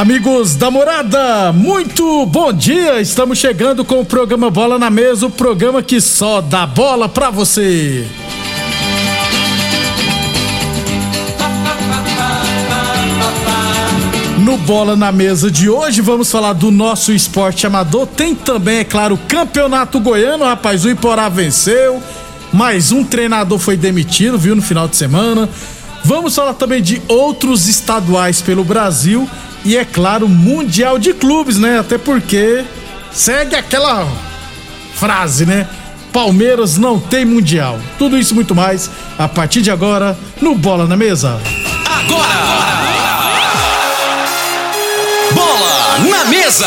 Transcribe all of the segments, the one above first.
Amigos da morada, muito bom dia! Estamos chegando com o programa Bola na Mesa o programa que só dá bola pra você. No Bola na Mesa de hoje, vamos falar do nosso esporte amador. Tem também, é claro, o Campeonato Goiano, rapaz. O Iporá venceu, mais um treinador foi demitido, viu, no final de semana. Vamos falar também de outros estaduais pelo Brasil e, é claro, Mundial de Clubes, né? Até porque segue aquela frase, né? Palmeiras não tem Mundial. Tudo isso e muito mais a partir de agora no Bola na Mesa. Agora! Bola na mesa!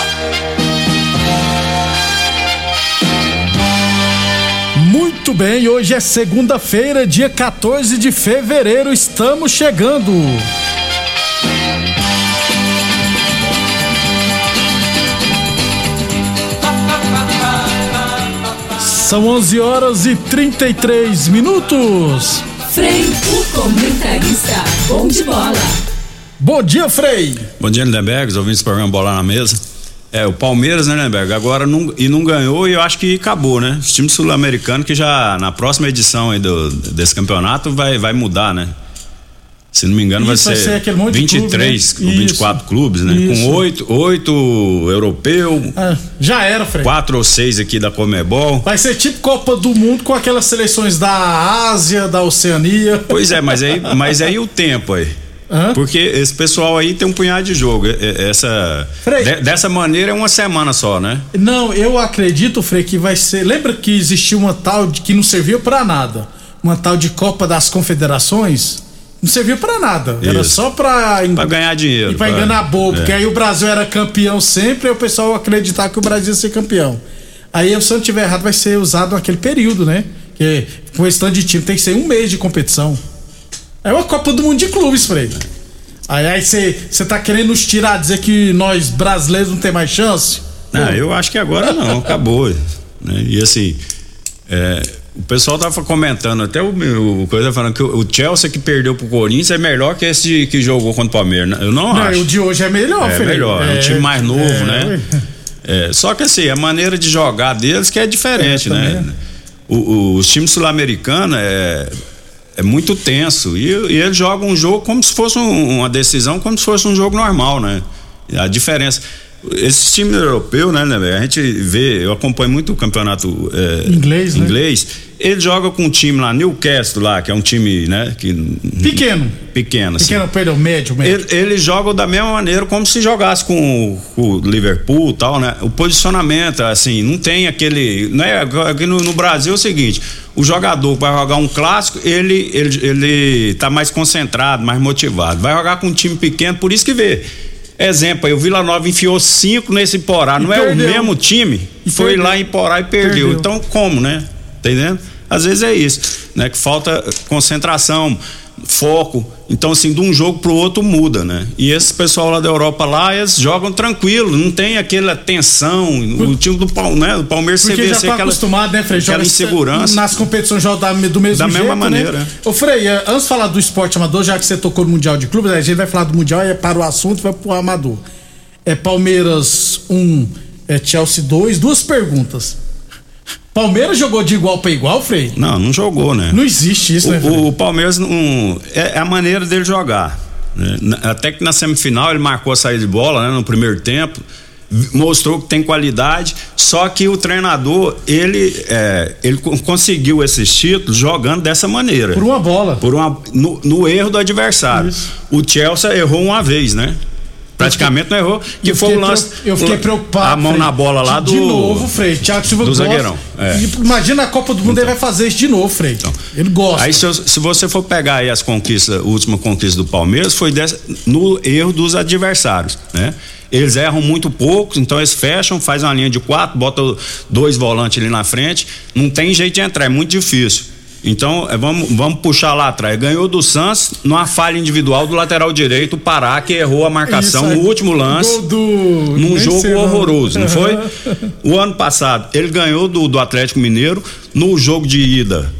Muito bem, hoje é segunda-feira, dia 14 de fevereiro, estamos chegando. São 11 horas e 33 minutos. Frei, o comentarista, bom de bola. Bom dia, Frei. Bom dia, Lindenberg, os ouvintes do programa Bola na Mesa. É, o Palmeiras, né, Lindenberg, agora não, e não ganhou e eu acho que acabou, né? Os times sul-americanos que já na próxima edição aí do, desse campeonato vai, vai mudar, né? Se não me engano, vai vai ser, ser aquele monte de 23 clube, né? ou 24 Isso. clubes, né? Isso. Com oito, oito europeu, Ah, já era, Frei. quatro ou seis aqui da Comebol. Vai ser tipo Copa do Mundo com aquelas seleções da Ásia, da Oceania. Pois é, mas aí, mas aí o tempo aí. Hã? Porque esse pessoal aí tem um punhado de jogo. É- é- Essa, Frei. de- dessa maneira é uma semana só, né? Não, eu acredito, Frei, que vai ser. Lembra que existia uma tal de que não serviu pra nada? Uma tal de Copa das Confederações? Não serviu pra nada. Era Isso. só pra. Pra ganhar dinheiro. E pra enganar bobo, é. porque aí o Brasil era campeão sempre e o pessoal acreditar que o Brasil ia ser campeão. Aí, se eu não tiver errado, vai ser usado naquele período, né? Que com esse tanto de time tem que ser um mês de competição. É uma Copa do Mundo de clubes, Frei. Aí você tá querendo nos tirar, dizer que nós brasileiros não tem mais chance? Não, eu acho que agora não, acabou. né? E assim, é, o pessoal tava comentando, até o, o coisa falando que o, o Chelsea que perdeu pro Corinthians é melhor que esse que jogou contra o Palmeiras. né? Eu não, Não, acho. o de hoje é melhor, É Frei. melhor, é um time mais novo, é, né? É, só que assim, a maneira de jogar deles que é diferente, É, né? também O, o- os times sul-americanos é, é muito tenso e, e eles jogam um jogo como se fosse um- uma decisão, como se fosse um jogo normal, né? A diferença. Esse time europeu, né, né, a gente vê, eu acompanho muito o campeonato é, Inglês, né? inglês. Ele joga com um time lá, Newcastle lá, que é um time, né, que Pequeno. pequeno, assim. Pequeno, perdão, médio, médio. Ele- Eles jogam da mesma maneira como se jogasse com, o- Liverpool e tal, né? O posicionamento, assim, não tem aquele. Né? Aqui no, no Brasil é o seguinte: o jogador vai jogar um clássico, ele, ele, ele tá mais concentrado, mais motivado. Vai jogar com um time pequeno, por isso que vê. Exemplo, aí, o Vila Nova enfiou cinco nesse Porá, não é o perdeu. mesmo time? E foi perdeu. lá em Porá e perdeu. Perdeu. Então, como, né? Tá entendendo? Às vezes é isso, né? Que falta concentração, foco. Então, assim, de um jogo pro outro muda, né? E esse pessoal lá da Europa lá, eles jogam tranquilo, não tem aquela tensão. O time do, Pal- né, do Palmeiras Porque vê já tá aquela, acostumado, né, Frei? aquela Joga insegurança. Nas competições joga da- do mesmo Da jeito, mesma né? maneira. Ô, Frei, eh, antes de falar do esporte amador, já que você tocou no Mundial de Clubes, a gente vai falar do Mundial e para o assunto vai pro amador. É Palmeiras 1, é Chelsea 2. Duas perguntas. Palmeiras jogou de igual para igual, Frei? Não, não jogou, né? Não existe isso, O- né, Frei? o, Palmeiras não, é, é a maneira dele jogar. né? Até que na semifinal ele marcou a saída de bola, né, no primeiro tempo, mostrou que tem qualidade. Só que o treinador ele é, ele co- conseguiu esses títulos jogando dessa maneira. Por uma bola. Por uma, no, no erro do adversário. Isso. O Chelsea errou uma vez, né? Praticamente não errou. Que foi o lance. Eu fiquei preocupado. A mão Frei. na bola lá do. De novo, Frei. Thiago Silva do gosta. zagueirão, é. Imagina a Copa do Mundo, ele vai fazer isso de novo, Frei. Ele gosta. Aí se, eu- se você for pegar aí as conquistas, a última conquista do Palmeiras foi dessa- no erro dos adversários, né? Eles erram muito pouco, então eles fecham, faz uma linha de quatro, botam dois volantes ali na frente, não tem jeito de entrar, é muito difícil. Então, é, vamos, vamos puxar lá atrás. Ganhou do Santos numa falha individual do lateral direito, o Pará, que errou a marcação Isso, no último lance Gol do... num nem jogo o horroroso, não foi? O ano passado, ele ganhou do, do Atlético Mineiro no jogo de ida.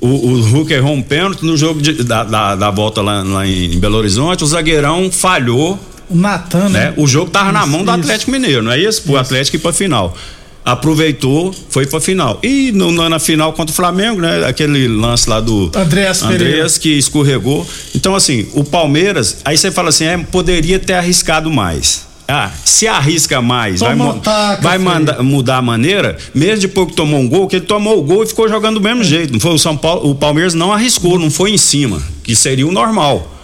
O, o Hulk errou um pênalti no jogo de- da, da, da volta lá, lá em Belo Horizonte. O zagueirão falhou, O Natan, né? né? O jogo tava na Isso, mão do isso. Atlético Mineiro, não é isso? Pro Atlético ir pra final. Aproveitou, foi pra final. E no- na, na final contra o Flamengo, né? Aquele lance lá do Andreas Pereira. Andreas que escorregou. Então, assim, o Palmeiras, aí você fala assim, é, poderia ter arriscado mais. Ah, se arrisca mais, Toma vai, taca, vai manda- mudar a maneira, mesmo depois que tomou um gol, que ele tomou o gol e ficou jogando do mesmo jeito. Não foi o São Paulo, o Palmeiras não arriscou, não foi em cima, que seria o normal.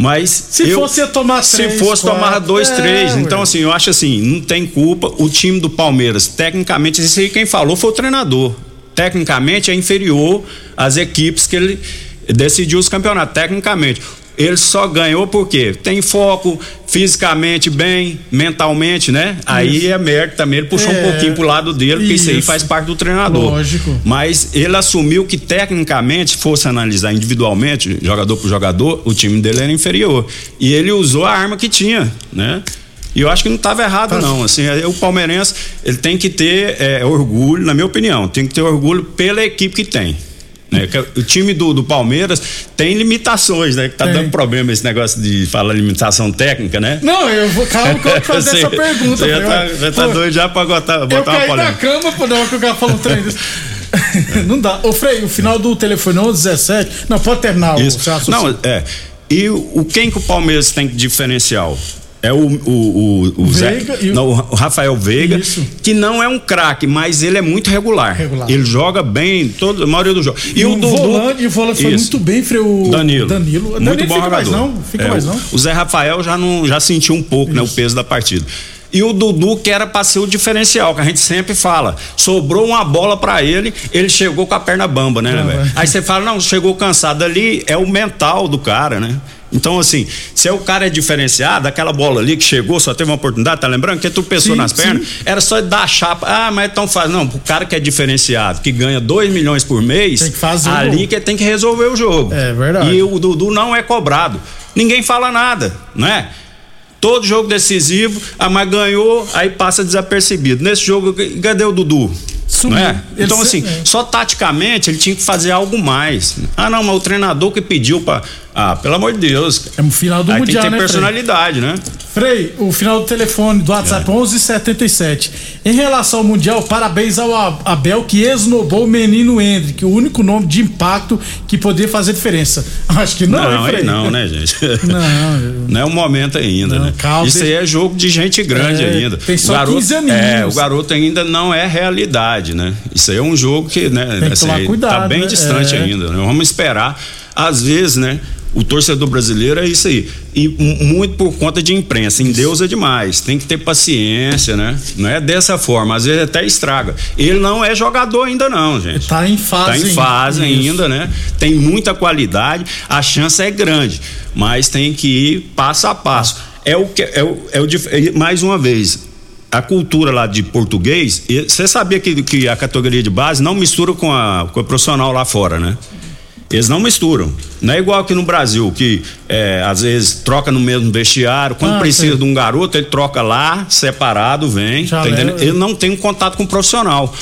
Mas Se eu- fosse tomar se três, fosse quatro. tomar dois, É, três. Então, assim, eu acho assim, não tem culpa. O time do Palmeiras, tecnicamente, isso aí quem falou foi o treinador. Tecnicamente é inferior às equipes que ele decidiu os campeonatos. Tecnicamente. Ele só ganhou porque tem foco fisicamente bem, mentalmente, né? Aí é mérito também. Ele puxou É, um pouquinho pro lado dele, porque isso aí isso. faz parte do treinador. Lógico. Mas ele assumiu que tecnicamente, se fosse analisar individualmente, jogador por jogador, o time dele era inferior. E ele usou a arma que tinha, né? E eu acho que não estava errado, Tá. não. Assim, é, o palmeirense ele tem que ter é, orgulho, na minha opinião, tem que ter orgulho pela equipe que tem. Né? Que O time do, do Palmeiras tem limitações, né? Que tá Tem. dando problema esse negócio de falar limitação técnica, né? Não, eu vou. Calma que eu vou fazer Você- essa pergunta. Você já tá, já tá Pô, doido já pra botar, botar Eu uma caí na polêmica. cama pô, na hora que o cara falou um trem desse. Não dá. Ô, Frei, o final do telefone 11 17. Não, pode terminar o Isso. raciocínio. Não, é. E o, o- quem que o Palmeiras tem que diferencial? É o, o, o, o Zé- e o- não, o Rafael Veiga, Isso. que não é um craque, mas ele é muito regular. Regular. Ele joga bem todo, a maioria do jogo. E, o volante, o volante foi muito bem, Frei. O Danilo. Danilo. Muito Danilo bom fica jogador. mais não. Fica É, mais não. O Zé Rafael já, não, já sentiu um pouco né, o peso da partida. E o Dudu, que era pra ser o diferencial, que a gente sempre fala. Sobrou uma bola pra ele, ele chegou com a perna bamba, né, velho? é. Aí você fala, não, chegou cansado ali, é o mental do cara, né? Então, assim, se é o cara é diferenciado, aquela bola ali que chegou, só teve uma oportunidade, tá lembrando? Que tu pensou Sim, nas pernas, sim. era só dar a chapa. Ah, mas então faz. Não, o cara que é diferenciado, que ganha 2 milhões por mês, Tem que fazer ali que tem que resolver o jogo. É verdade. E o Dudu não é cobrado. Ninguém fala nada, né? Todo jogo decisivo, a mas ganhou, aí passa desapercebido. Nesse jogo, cadê o Dudu? Sumiu. Não é? Ele Então, assim, é. só taticamente ele tinha que fazer algo mais. Ah, não, mas o treinador que pediu pra. Ah, pelo amor de Deus. cara. É o final do aí Mundial, tem que ter né, Frei? personalidade, né? Frei, o final do telefone do WhatsApp É. 1177. Em relação ao Mundial, parabéns ao Abel que esnobou o menino Hendrick, o único nome de impacto que poderia fazer diferença. Acho que não, Não, hein, Frei? não, né, gente? Não, Não é o momento ainda, Não, né? calma, Isso aí é jogo de gente grande É, ainda. tem só o garoto, 15 aninhos. É, o garoto ainda não é realidade, né? Isso aí é um jogo que, né? Tem que tomar cuidado, tá bem né? distante É. ainda. Né? Vamos esperar. Às vezes, né? O torcedor brasileiro é isso aí. E muito por conta de imprensa. Em Deus é demais. Tem que ter paciência, né? Não é dessa forma. Às vezes até estraga. Ele não é jogador ainda, não, gente. Tá em fase. Tá em fase Isso. ainda, né? Tem muita qualidade, a chance é grande, mas tem que ir passo a passo. É o que é o, é o é, mais uma vez. a cultura lá de português, você sabia que, que a categoria de base não mistura com a, com a profissional lá fora, né? Eles não misturam. Não é igual aqui no Brasil, que é, às vezes troca no mesmo vestiário. Quando Ah, precisa sei. de um garoto, ele troca lá, separado, vem. Tá. Ele não tem um contato com o profissional.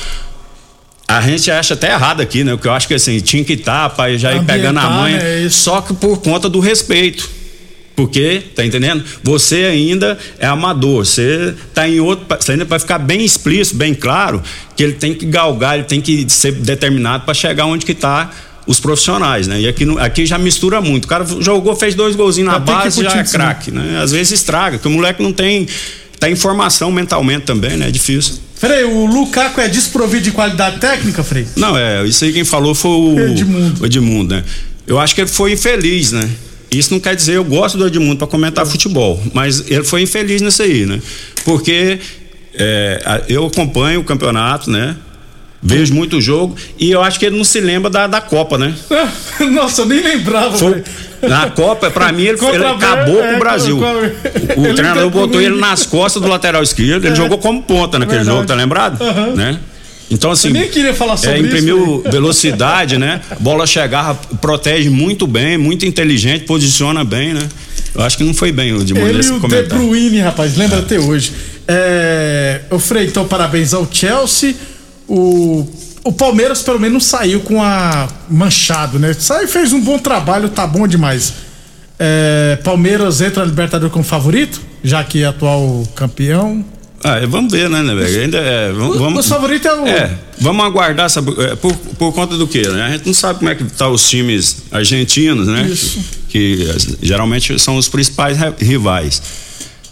A gente acha até errado aqui, né? Porque eu acho que assim, tinha que estar para já ir pegando a manha. né? Isso. Só que por conta do respeito. Porque, tá entendendo? Você ainda é amador, você tá em outro. Você ainda vai ficar bem explícito, bem claro, que ele tem que galgar, ele tem que ser determinado para chegar onde que tá os profissionais, né? E aqui, aqui já mistura muito. O cara jogou, fez dois golzinhos na que base, já é craque, né? Às vezes estraga, porque o moleque não tem. Tá em formação mentalmente também, né? É difícil. Frei, o Lukaku é desprovido de qualidade técnica, Frei? Não, é, isso aí quem falou foi o Edmundo. o Edmundo, né? Eu acho que ele foi infeliz, né? Isso não quer dizer eu gosto do Edmundo para comentar futebol, mas ele foi infeliz nisso aí, né? Porque é, eu acompanho o campeonato, né? Vejo muito jogo e eu acho que ele não se lembra da, da Copa, né? Nossa, eu nem lembrava, Foi- na Copa, pra mim, ele, ele acabou é, com o Brasil. com O, o treinador tentou botou ele nas costas do lateral esquerdo, ele jogou como ponta naquele Verdade. jogo, tá lembrado? Aham. Né? Então, assim. Eu nem queria falar sobre é, isso, imprimiu velocidade, né? Bola chegava, protege muito bem, muito inteligente, posiciona bem, né? Eu acho que não foi bem o de Ele e o De. Bruyne, rapaz, lembra até hoje. É, o Frei, então parabéns ao Chelsea. O, o Palmeiras pelo menos não saiu com a manchado, né? Saiu fez um bom trabalho, tá bom demais. É, Palmeiras entra na Libertadores como favorito, já que é atual campeão. Ah, é, vamos ver, né, né, velho? Ainda é, vamos, O, vamos- o favorito é o. É, vamos aguardar, sabe, é, por, por conta do quê? Né? A gente não sabe como é que tá os times argentinos, né? Isso. Que, eh, geralmente são os principais ri- rivais.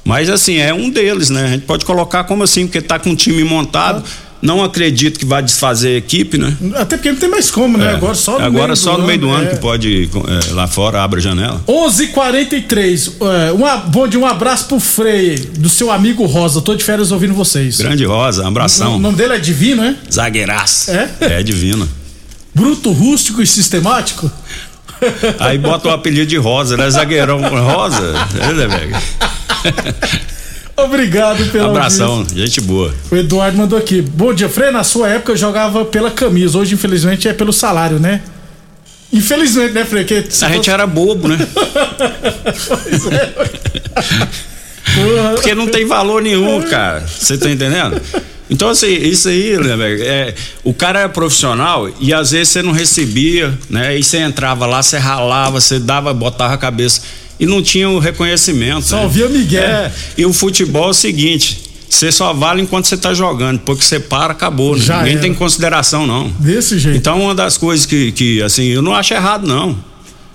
Mas assim, é um deles, né? A gente pode colocar como assim, porque tá com um time montado. Não acredito que vai desfazer a equipe, né? Até porque não tem mais como, né? É. Agora só no Agora meio só do no meio do ano é. que pode eh, lá fora abre a janela. 11:43. É, uma, bom dia, um abraço pro Frei, do seu amigo Rosa. Tô de férias ouvindo vocês. Grande Rosa, um O abração. nome dele é Divino, é? Zagueiraço. É? É divino. Bruto, rústico e sistemático? Aí bota o apelido de Rosa, né? Zagueirão Rosa. É, né, velho? Obrigado pelo Abração, gente boa. O Eduardo mandou aqui. Bom dia, Frei. Na sua época eu jogava pela camisa. Hoje, infelizmente, é pelo salário, né? Infelizmente, né, Frei? Que A gente era bobo, né? Porra. Porque não tem valor nenhum, cara. Você tá entendendo? Então, assim, isso aí, né, é, o cara é profissional e às vezes você não recebia, né? E você entrava lá, você ralava, você dava, botava a cabeça e não tinha o reconhecimento. Só né? ouvia Miguel. É, e o futebol é o seguinte: você só vale enquanto você tá jogando, porque você para, acabou. Né? Já Ninguém era. tem consideração, não. Desse jeito. Então, uma das coisas que, que assim, eu não acho errado, não.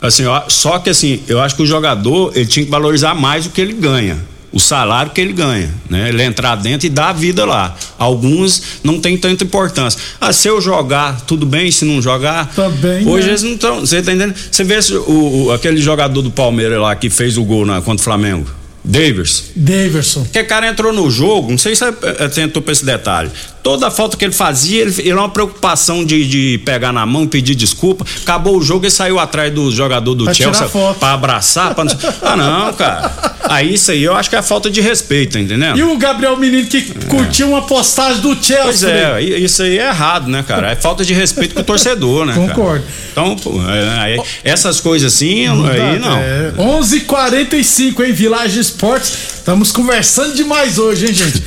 Assim, ó, só que assim, eu acho que o jogador, ele tinha que valorizar mais o que ele ganha. O salário que ele ganha, né? Ele entrar dentro e dar a vida lá. Alguns não tem tanta importância. Ah, se eu jogar, tudo bem, se não jogar. Também, Hoje né? eles não estão. Você tá entendendo? Você vê esse- o, o- aquele jogador do Palmeiras lá que fez o gol na, contra o Flamengo, Davis. Daverson. Porque o cara entrou no jogo, não sei se você eh, atentou pra esse detalhe. Toda a falta que ele fazia, ele, ele era uma preocupação de, de pegar na mão, pedir desculpa. Acabou o jogo e saiu atrás do jogador do Pra Chelsea pra abraçar. Pra não... ah, não, cara. Aí isso aí eu acho que é falta de respeito, entendendo? E o Gabriel Menino que curtiu uma postagem do Chelsea. Pois é, i- isso aí é errado, né, cara? É falta de respeito com o torcedor, né? cara? Concordo. Então, pô, é, essas coisas assim, aí não. É, 11:45 hein, Village Esportes. Estamos conversando demais hoje, hein, gente?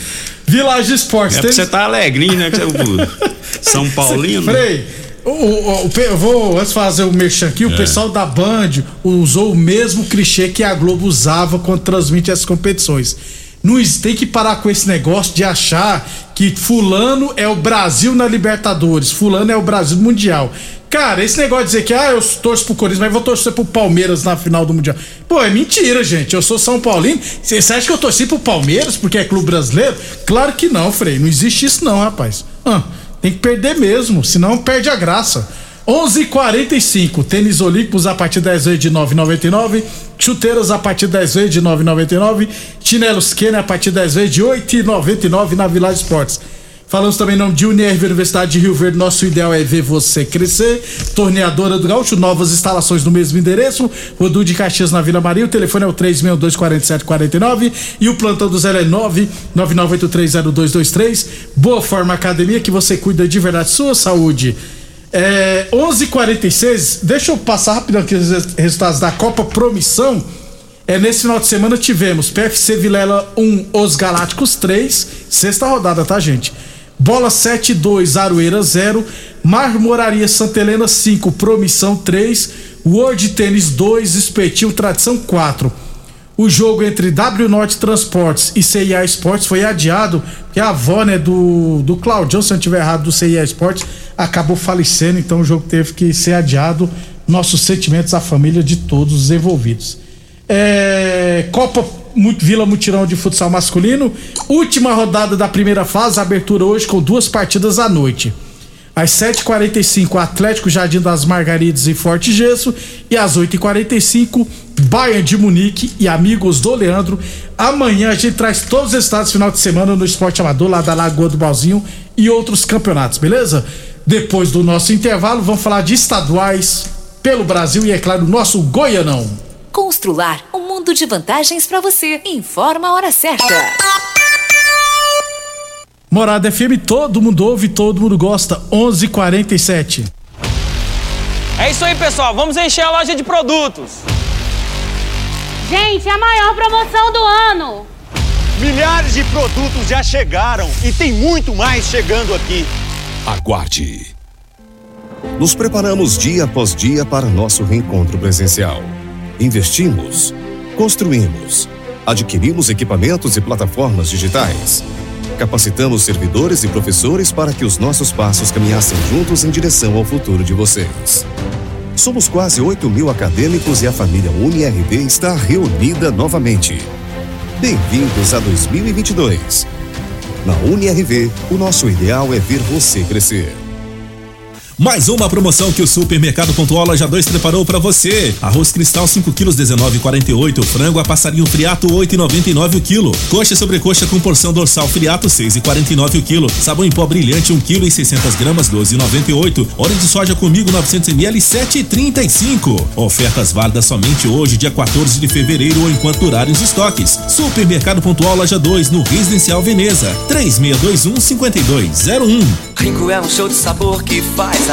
Village Esportes. É porque você tá alegrinho, né? você- São Paulino. Frei, o, o- o eu vou antes fazer o merchan aqui. O É. pessoal da Band usou o mesmo clichê que a Globo usava quando transmite as competições. Não tem que parar com esse negócio de achar que Fulano é o Brasil na Libertadores, Fulano é o Brasil no Mundial. Cara, esse negócio de dizer que ah, eu torço pro Corinthians, mas vou torcer pro Palmeiras na final do Mundial. Pô, é mentira, gente. Eu sou São Paulino. Você acha que eu torci pro Palmeiras porque é clube brasileiro? Claro que não, Frei. Não existe isso, não, rapaz. Ah, tem que perder mesmo, senão perde a graça. 11:45 Tênis Olímpicos a partir 10 vezes de 9,99. Chuteiras a partir 10 vezes de 9,99. Chinelos Kenner a partir 10 vezes de 8,99 na Village Esportes. Falamos também nome de Unirv Universidade de Rio Verde. Nosso ideal é ver você crescer. Torneadora do Gaúcho, novas instalações no mesmo endereço. Rodu de Caxias na Vila Maria. O telefone é o 362-4749 e o plantão do zero é 999830223. Boa Forma Academia, que você cuida de verdade sua saúde. É, 11:46. Deixa eu passar rápido aqui os resultados da Copa Promissão. É, nesse final de semana tivemos PFC Vilela 1, Os Galácticos 3, sexta rodada, tá, gente? Bola 7-2, Aroeira 0, Marmoraria Santa Helena 5, Promissão 3, World Tênis 2, Espetil Tradição 4. O jogo entre W Norte Transportes e CIA Esportes foi adiado, porque a avó né, do, do Claudio, se eu não estiver errado, do CIA Esportes, acabou falecendo, então o jogo teve que ser adiado. Nossos sentimentos à família de todos os envolvidos. É, Copa Vila Mutirão de Futsal Masculino, última rodada da primeira fase, abertura hoje com duas partidas à noite. Às 7h45, Atlético Jardim das Margaridas e Forte Gesso. E às 8h45, Bayern de Munique e Amigos do Leandro. Amanhã a gente traz todos os estados final de semana no Esporte Amador, lá da Lagoa do Balzinho e outros campeonatos, beleza? Depois do nosso intervalo, vamos falar de estaduais pelo Brasil e, é claro, nosso Goianão. Constrular mundo de vantagens para você. Informa a hora certa. Morada FM, todo mundo ouve, todo mundo gosta. 11:47. É isso aí, pessoal. Vamos encher a loja de produtos. Gente, é a maior promoção do ano. Milhares de produtos já chegaram e tem muito mais chegando aqui. Aguarde. Nos preparamos dia após dia para nosso reencontro presencial. Investimos, construímos, adquirimos equipamentos e plataformas digitais. Capacitamos servidores e professores para que os nossos passos caminhassem juntos em direção ao futuro de vocês. Somos quase 8 mil acadêmicos e a família UniRV está reunida novamente. Bem-vindos a 2022. Na UniRV, o nosso ideal é ver você crescer. Mais uma promoção que o Supermercado Pontual Loja 2 preparou para você. Arroz cristal 5 quilos 19,48. Frango a passarinho friato 8,99 o quilo. Coxa sobre coxa com porção dorsal friato 6,49 o quilo. Sabão em pó brilhante 1 quilo e 600 gramas 12,98. Óleo de soja comigo 900 ml 7,35. Ofertas válidas somente hoje, dia 14 de fevereiro ou enquanto durarem os estoques. Supermercado Pontual Loja 2 no Residencial Veneza 3621 5201. Rico é um show de sabor que faz a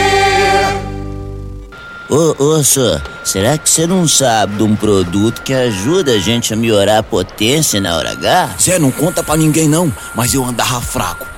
Ô, ô, senhor, será que você não sabe de um produto que ajuda a gente a melhorar a potência na hora H? Zé, não conta pra ninguém não, mas eu andava fraco.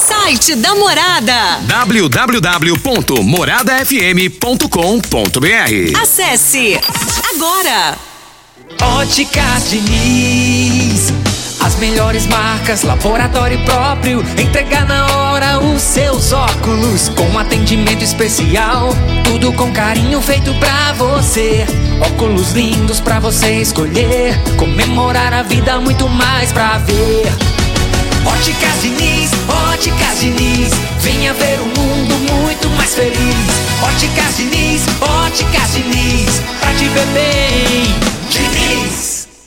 Site da Morada. www.moradafm.com.br Acesse agora. Óticas Diniz. As melhores marcas, laboratório próprio. Entregar na hora os seus óculos. Com atendimento especial. Tudo com carinho feito pra você. Óculos lindos pra você escolher. Comemorar a vida, muito mais pra ver. Óticas Diniz, Óticas Diniz. Venha ver o mundo muito mais feliz. Óticas Diniz, Óticas Diniz. Pra te ver bem, Diniz.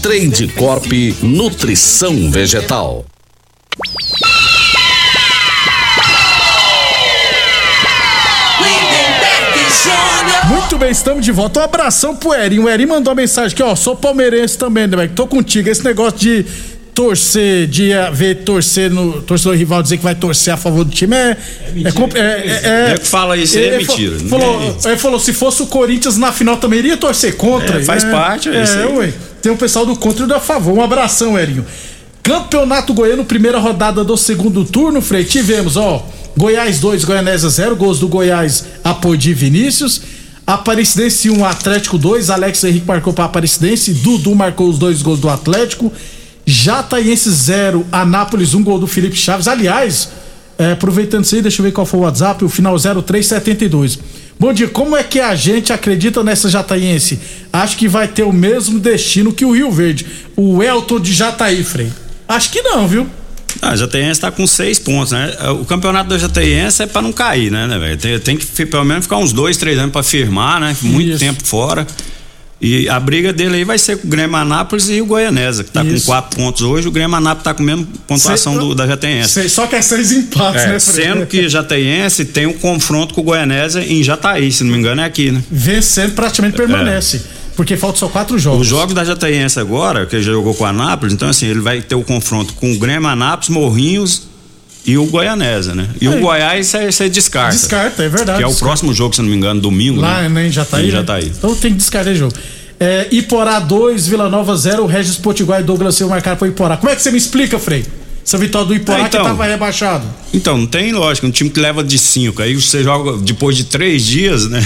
Trade Corp Nutrição Vegetal. Muito bem, estamos de volta. Um abração pro Erinho. O Erinho mandou uma mensagem aqui, ó. Sou palmeirense também, né? Tô contigo. Esse negócio de torcer, de ver torcer no torcedor rival dizer que vai torcer a favor do time é. É, compl- é, é, É que fala isso aí é mentira. Falou, é ele falou: se fosse o Corinthians na final também iria torcer contra. É, faz parte, é É, ué. Tem um pessoal do contra e do a favor. Um abração, Erinho. Campeonato Goiano, primeira rodada do segundo turno, Frei. Tivemos, ó, Goiás 2, Goianésia 0, gols do Goiás, apoio de Vinícius. Aparecidense 1, Atlético 2, Alex Henrique marcou para Aparecidense, Dudu marcou os dois gols do Atlético. Jataiense 0, Anápolis 1, gol do Felipe Chaves. Aliás, é, aproveitando isso aí, deixa eu ver qual foi o WhatsApp, o final 0372. Bom dia, como é que a gente acredita nessa Jataiense? Acho que vai ter o mesmo destino que o Rio Verde. O Elton de Jataí, Frei. Acho que não, viu? Ah, a Jataiense tá com seis pontos, né? O campeonato da Jataiense é pra não cair, né, né, velho? Tem, tem que pelo menos ficar uns dois, três anos pra firmar, né? Muito tempo fora. E a briga dele aí vai ser com o Grêmio Anápolis e o Goianésia, que tá Isso. com quatro pontos hoje. O Grêmio Anápolis tá com a mesma pontuação Sei- do, da Jataiense. Sei, só que é seis empates, É, né, Frei? sendo que Jataiense tem um confronto com o Goianésia em Jataí, se não me engano é aqui, né? Vencendo praticamente permanece. Porque faltam só quatro jogos. Os jogos da Jataiense agora, que ele jogou com o Anápolis, então assim, ele vai ter o confronto com o Grêmio Anápolis, Morrinhos e o Goianésia, né? E É. o Goiás você descarta. Descarta, é verdade. Que é o descarta. próximo jogo, se não me engano, domingo. Lá, né? né, em Jataí. Em né? Jataí. Então tem que descartar jogo. É, Iporá 2, Vila Nova 0, Regis Potiguar e Douglas Silva marcaram pro Iporá. Como é que você me explica, Frei? Essa vitória do Iporá É, então. que tava rebaixado. Então, não tem lógica, um time que leva de cinco, aí você joga depois de três dias, né?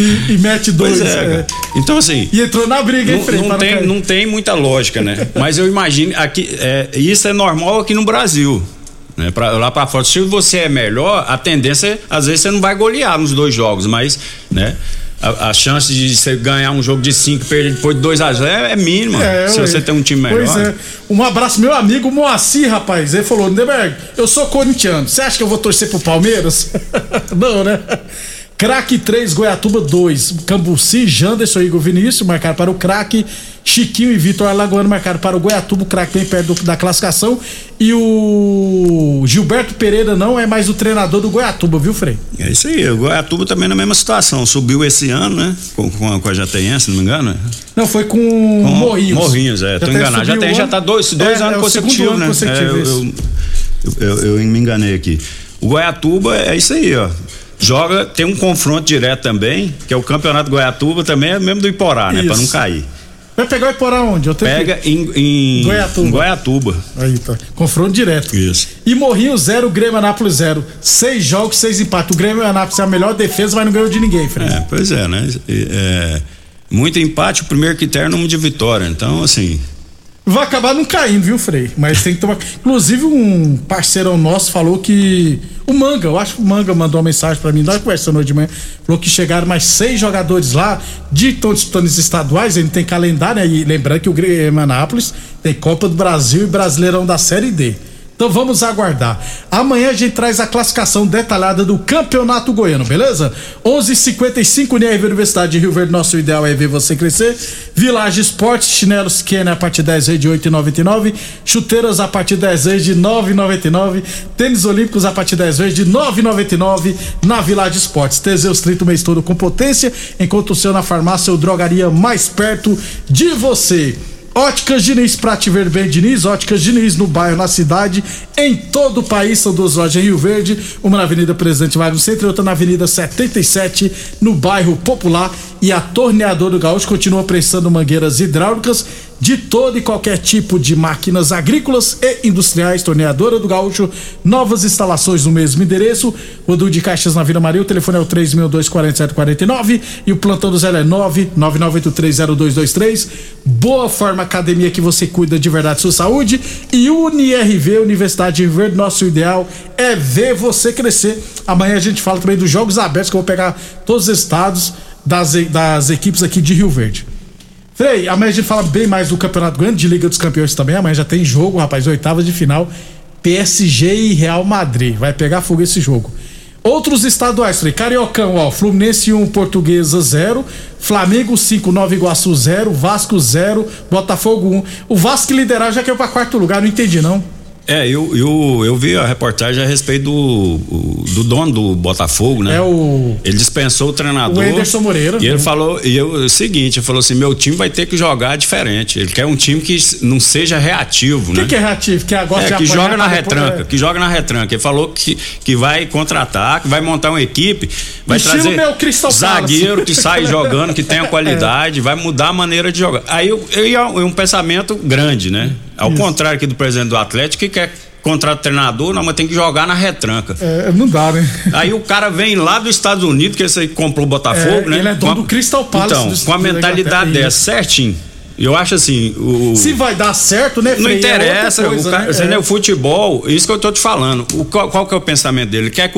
E, e mete dois. É, é. Então, assim. E entrou na briga, hein, Não, Frei? não pra tem, cair. não tem muita lógica, né? Mas eu imagino aqui, é, isso é normal aqui no Brasil. Né? Pra, lá pra fora, se você é melhor, a tendência, às vezes você não vai golear nos dois jogos, mas, né? A, a chance de você ganhar um jogo de 5 e perder depois de 2 a 0 é mínima. É, se você tem um time melhor. Pois é. Um abraço, meu amigo Moacir, rapaz. Ele falou: Neberg, eu sou corintiano. Você acha que eu vou torcer pro Palmeiras? Não, né? Craque 3, Goiatuba 2. Cambuci, Janderson e Igor Vinícius marcaram para o craque. Chiquinho e Vitor Alagoano marcaram para o Goiatuba, o craque bem perto da classificação. E o Gilberto Pereira não é mais o treinador do Goiatuba, viu, Frei? É isso aí. O Goiatuba também na mesma situação. Subiu esse ano, né? Com, com, a, com a Jataiense, se não me engano. né? Não, foi com, Com Morrinhos. Morrinhos, é. Tô enganado. Já tem, já tá dois, dois É, anos é consecutivos, né? consecutivo, É, eu, eu, eu, eu me enganei aqui. O Goiatuba é isso aí, ó. Joga, tem um confronto direto também, que é o Campeonato Goiatuba, também é mesmo do Iporá, né? Pra Isso. não cair. Vai pegar o Iporá onde? Eu tenho que- Pega em, em Goiatuba. em Goiatuba. Aí tá. Confronto direto. Isso. E Morrinho 0, Grêmio Anápolis 0. Seis jogos, seis empates. O Grêmio Anápolis é a melhor defesa, mas não ganhou de ninguém, Fred. É, pois é, né? É, muito empate, o primeiro critério número de vitória. Então, assim. Vai acabar não caindo, viu, Frei? Mas tem que tomar. Inclusive, um parceirão nosso falou que. O Manga, eu acho que o Manga mandou uma mensagem pra mim, nós conversando hoje de manhã. Falou que chegaram mais seis jogadores lá, de estão disputando estaduais, ele tem calendário, né? E lembrando que o Grêmio Anápolis tem Copa do Brasil e Brasileirão da Série D. Então vamos aguardar. Amanhã a gente traz a classificação detalhada do Campeonato Goiano, beleza? 11:55 NRV Universidade de Rio Verde. Nosso ideal é ver você crescer. Village Esportes, chinelos Kenner a partir de 10 vezes de 8,99. Chuteiras a partir de 10 vezes de 9,99. Tênis Olímpicos a partir de 10 vezes de 9,99 na Village Esportes. Teseus 30 o mês todo com potência, enquanto o seu na farmácia ou drogaria mais perto de você. Óticas Diniz, pra te ver bem, Diniz. Óticas Diniz no bairro, na cidade, em todo o país. São duas lojas em Rio Verde, uma na Avenida Presidente Vargas Centro e outra na Avenida 77, no bairro Popular. E a Torneadora do Gaúcho continua prestando mangueiras hidráulicas de todo e qualquer tipo de máquinas agrícolas e industriais. Torneadora do Gaúcho, novas instalações no mesmo endereço. Rodul de Caixas na Vila Maria, o telefone é o 3624749 e o plantão do Zé é 999830223. Boa Forma Academia que você cuida de verdade sua saúde e UniRV, Universidade de Verde, nosso ideal é ver você crescer. Amanhã a gente fala também dos Jogos Abertos que eu vou pegar todos os estados das, das equipes aqui de Rio Verde. Frei, a gente fala bem mais do Campeonato Grande de Liga dos Campeões também. Amanhã já tem jogo, rapaz, oitavas de final. PSG e Real Madrid. Vai pegar fogo esse jogo. Outros estaduais, Frei. Cariocão, ó. Fluminense 1, Portuguesa 0. Flamengo 5, Nova Iguaçu 0. Vasco 0. Botafogo 1. O Vasco liderar já caiu pra quarto lugar, não entendi não. É, eu, eu, eu vi a reportagem a respeito do, do dono do Botafogo, né? É o. Ele dispensou o treinador. O Anderson Moreira. E ele né? falou, e eu, o seguinte, ele falou assim: meu time vai ter que jogar diferente. Ele quer um time que não seja reativo, O né? que, que é reativo? Que agora É, que apanhar joga na retranca, que joga na retranca. Ele falou que, que vai contratar, que vai montar uma equipe, vai Estilo trazer meu Crystal Palace. zagueiro que sai jogando, que tenha qualidade, vai mudar a maneira de jogar. Aí eu, eu, é um pensamento grande, né? Ao contrário aqui do presidente do Atlético, que quer contrato treinador, não, mas tem que jogar na retranca. É, não dá, né? Aí o cara vem lá dos Estados Unidos, que esse aí comprou o Botafogo, É, né? ele é dono a- do Crystal Palace Então, com a da mentalidade dessa, certinho. Eu acho assim, o. Se vai dar certo, né, Não? É interessa, outra coisa, o, cara, né? É. né, o futebol, isso que eu tô te falando. O, qual, qual que é o pensamento dele? Ele quer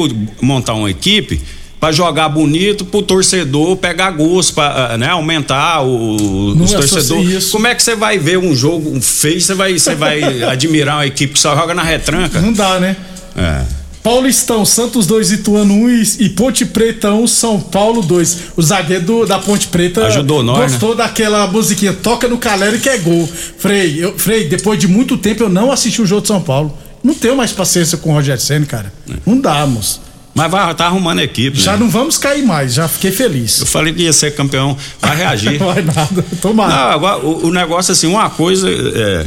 montar uma equipe pra jogar bonito pro torcedor pegar gosto, pra ah, né, aumentar o, Não os associa torcedores. Como é que você vai ver um jogo feio, você vai, você vai admirar uma equipe que só joga na retranca? Não dá, né? É. Paulistão, Santos 2, Ituano 1 e, e Ponte Preta 1, São Paulo 2. O zagueiro do- da Ponte Preta Ajudou nós, né? gostou daquela musiquinha, toca no calero que é gol. Frei, eu, Frei, depois de muito tempo eu não assisti o jogo de São Paulo. Não tenho mais paciência com o Roger Senna, cara. Não dá, moço. Mas vai, tá arrumando a equipe, Já né? não vamos cair mais, já fiquei feliz. Eu falei que ia ser campeão, vai reagir. Não vai nada, tomara. Não, agora, o, o negócio assim, uma coisa é,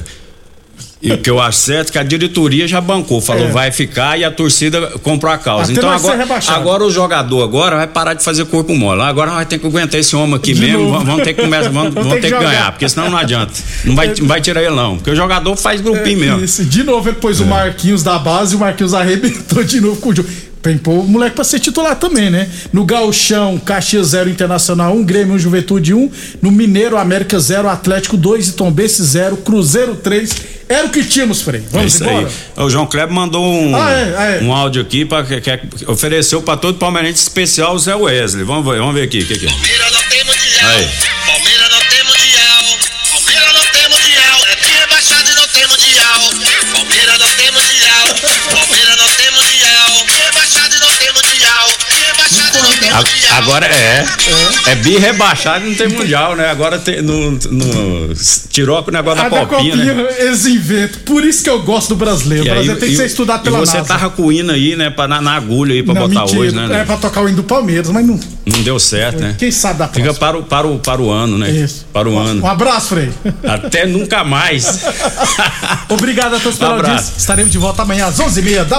e o que eu acho certo é que a diretoria já bancou, falou É. vai ficar e a torcida comprou a causa. Até então agora, agora o jogador agora vai parar de fazer corpo mole. Agora vai ter que aguentar esse homem aqui De mesmo, novo. vamos, ter que começar, vamos, Vamos ter que que ganhar, porque senão não adianta. Não vai, não vai tirar ele não, porque o jogador faz grupinho mesmo. É, Isso. De novo ele pôs o Marquinhos da base e o Marquinhos arrebentou de novo com o jogo. Tem que pôr o moleque pra ser titular também, né? No Gauchão, Caxias 0, Internacional 1, Grêmio 1, Juventude 1. No Mineiro, América 0, Atlético 2 e Tombense 0, Cruzeiro 3. Era o que tínhamos, Frei. É Vamos isso embora? aí. O João Kleber mandou um, Ah, é, ah, é. um áudio aqui para que, que ofereceu para todo palmeirense especial o Zé Wesley. Vamos ver, vamos ver aqui o que, que é. Aí. A- Agora é. É bi rebaixado e não tem mundial, né? Agora tem, no, no- tirou o negócio Ah, da copinha, né? eles inventam. Por isso que eu gosto do brasileiro. E O aí- brasileiro tem que ser estudado pela E você NASA. tava com o hino aí, né? Pra, na, na agulha aí pra Não, botar mentira. hoje, né? É né? pra tocar o hino do Palmeiras, mas não. Não deu certo, né? Quem sabe da próxima. Fica para o, para o, para o ano, né? Isso. Para o ano. Um abraço, Frei. Até nunca mais. Obrigado a todos pela Um abraço. audiência. Estaremos de volta amanhã às 11h30 da